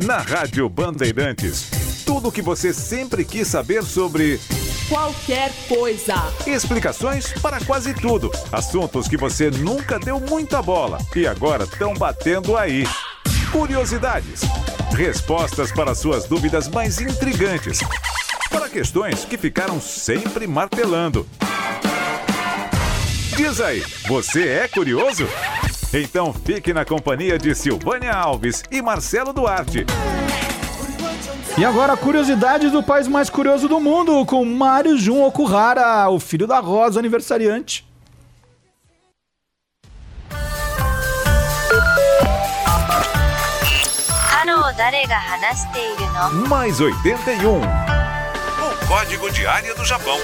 Na Rádio Bandeirantes, tudo o que você sempre quis saber sobre qualquer coisa. Explicações para quase tudo. Assuntos que você nunca deu muita bola e agora estão batendo aí. Curiosidades. Respostas para suas dúvidas mais intrigantes. Para questões que ficaram sempre martelando. Diz aí, você é curioso? Então fique na companhia de Silvânia Alves e Marcelo Duarte. E agora, curiosidades do país mais curioso do mundo, com Mário Jun Okuhara, o filho da Rosa, aniversariante. Mais 81. O código de área do Japão.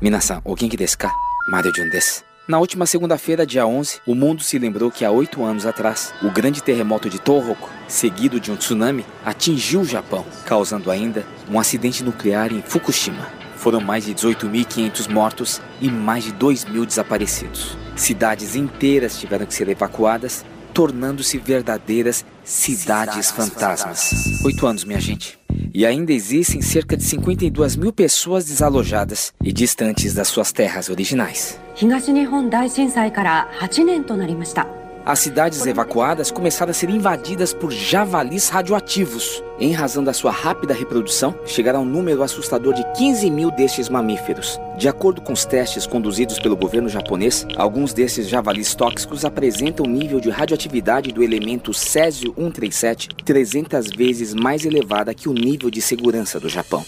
Minasan, o genki desu ka? Mário Jun desu. Na última segunda-feira, dia 11, o mundo se lembrou que há oito anos atrás, o grande terremoto de Tohoku, seguido de um tsunami, atingiu o Japão, causando ainda um acidente nuclear em Fukushima. Foram mais de 18.500 mortos e mais de 2 mil desaparecidos. Cidades inteiras tiveram que ser evacuadas, tornando-se verdadeiras cidades fantasmas. Oito anos, minha gente E ainda existem cerca de 52 mil pessoas desalojadas e distantes das suas terras originais. 東日本大震災から8年となりました。 As cidades evacuadas começaram a ser invadidas por javalis radioativos. Em razão da sua rápida reprodução, chegaram a um número assustador de 15 mil destes mamíferos. De acordo com os testes conduzidos pelo governo japonês, alguns desses javalis tóxicos apresentam um nível de radioatividade do elemento césio-137 300 vezes mais elevada que o nível de segurança do Japão.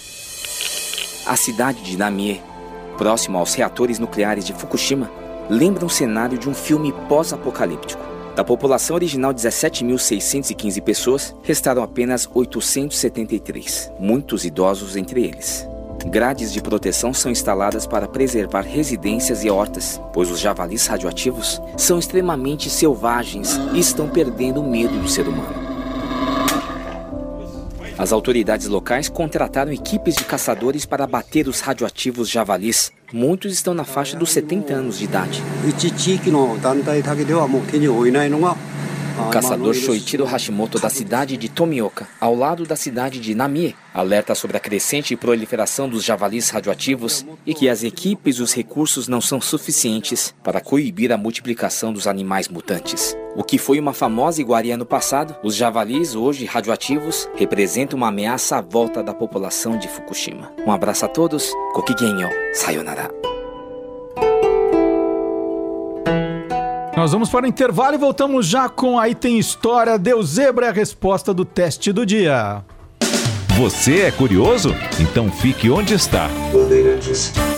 A cidade de Namie, próximo aos reatores nucleares de Fukushima, lembra um cenário de um filme pós-apocalíptico. Da população original de 17.615 pessoas, restaram apenas 873, muitos idosos entre eles. Grades de proteção são instaladas para preservar residências e hortas, pois os javalis radioativos são extremamente selvagens e estão perdendo o medo do ser humano. As autoridades locais contrataram equipes de caçadores para abater os radioativos javalis. Muitos estão na faixa dos 70 anos de idade. O caçador Shoichiro Hashimoto da cidade de Tomioka, ao lado da cidade de Namie, alerta sobre a crescente proliferação dos javalis radioativos e que as equipes e os recursos não são suficientes para coibir a multiplicação dos animais mutantes. O que foi uma famosa iguaria no passado, os javalis, hoje radioativos, representam uma ameaça à volta da população de Fukushima. Um abraço a todos, Kokigenyo, Sayonara. Nós vamos para o intervalo e voltamos já com Aí Tem História, Deu Zebra é a resposta do teste do dia. Você é curioso? Então fique onde está. Bandeirantes.